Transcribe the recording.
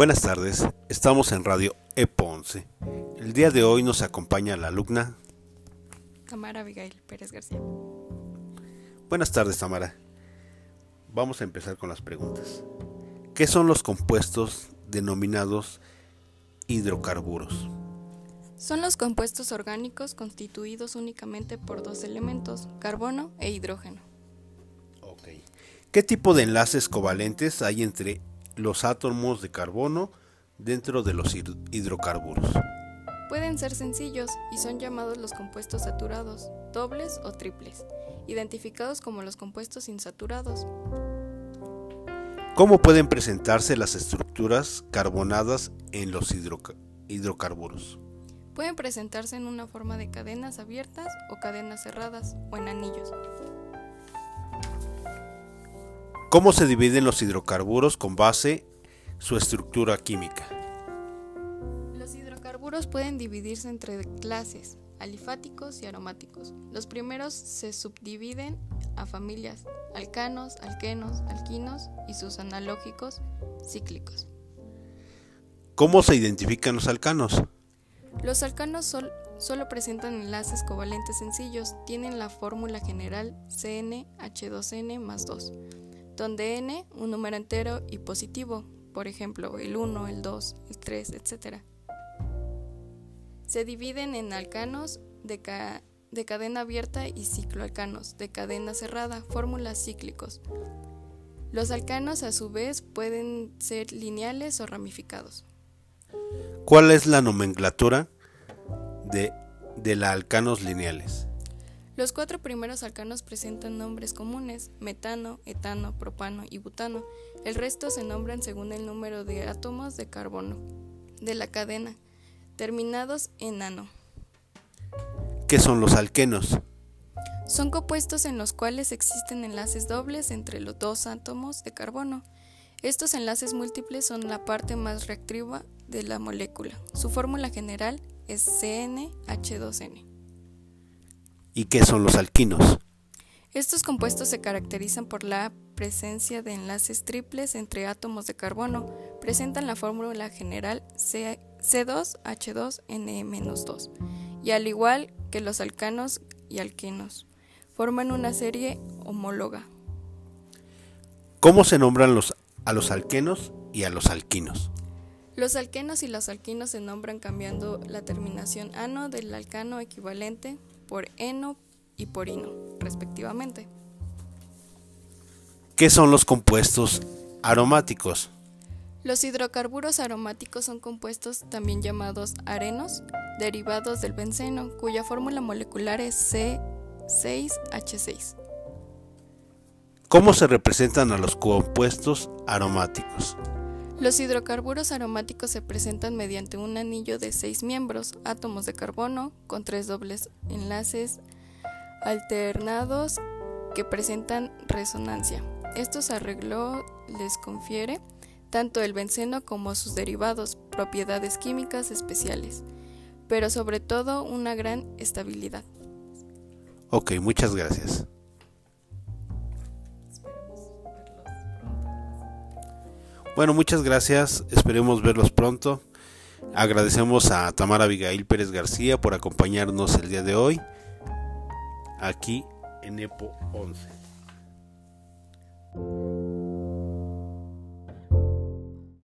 Buenas tardes, estamos en Radio EPO 11. El día de hoy nos acompaña la alumna Tamara Abigail Pérez García. Buenas tardes, Tamara. Vamos a empezar con las preguntas. ¿Qué son los compuestos denominados hidrocarburos? Son los compuestos orgánicos constituidos únicamente por dos elementos, carbono e hidrógeno. Ok. ¿Qué tipo de enlaces covalentes hay entre los átomos de carbono dentro de los hidrocarburos? Pueden ser sencillos y son llamados los compuestos saturados, dobles o triples, identificados como los compuestos insaturados. ¿Cómo pueden presentarse las estructuras carbonadas en los hidrocarburos? Pueden presentarse en una forma de cadenas abiertas o cadenas cerradas o en anillos. ¿Cómo se dividen los hidrocarburos con base su estructura química? Los hidrocarburos pueden dividirse entre clases, alifáticos y aromáticos. Los primeros se subdividen a familias, alcanos, alquenos, alquinos y sus analógicos cíclicos. ¿Cómo se identifican los alcanos? Los alcanos solo presentan enlaces covalentes sencillos, tienen la fórmula general CnH2n más 2, donde n un número entero y positivo, por ejemplo el 1, el 2, el 3, etc. Se dividen en alcanos de, de cadena abierta y cicloalcanos de cadena cerrada, fórmulas cíclicos. Los alcanos a su vez pueden ser lineales o ramificados. ¿Cuál es la nomenclatura de, de la alcanos lineales? Los cuatro primeros alcanos presentan nombres comunes, metano, etano, propano y butano. El resto se nombran según el número de átomos de carbono de la cadena, terminados en ano. ¿Qué son los alquenos? Son compuestos en los cuales existen enlaces dobles entre los dos átomos de carbono. Estos enlaces múltiples son la parte más reactiva de la molécula. Su fórmula general es CnH2n. ¿Y qué son los alquinos? Estos compuestos se caracterizan por la presencia de enlaces triples entre átomos de carbono. Presentan la fórmula general C2H2N-2 y al igual que los alcanos y alquinos, forman una serie homóloga. ¿Cómo se nombran los, a los alquenos y a los alquinos? Los alquenos y los alquinos se nombran cambiando la terminación ano del alcano equivalente por eno y por ino, respectivamente. ¿Qué son los compuestos aromáticos? Los hidrocarburos aromáticos son compuestos también llamados arenos, derivados del benceno, cuya fórmula molecular es C6H6. ¿Cómo se representan a los compuestos aromáticos? Los hidrocarburos aromáticos se presentan mediante un anillo de seis miembros, átomos de carbono, con tres dobles enlaces alternados que presentan resonancia. Estos arreglos les confiere tanto el benceno como sus derivados propiedades químicas especiales, pero sobre todo una gran estabilidad. Ok, muchas gracias. Bueno, muchas gracias. Esperemos verlos pronto. Agradecemos a Tamara Abigail Pérez García por acompañarnos el día de hoy aquí en EPO 11.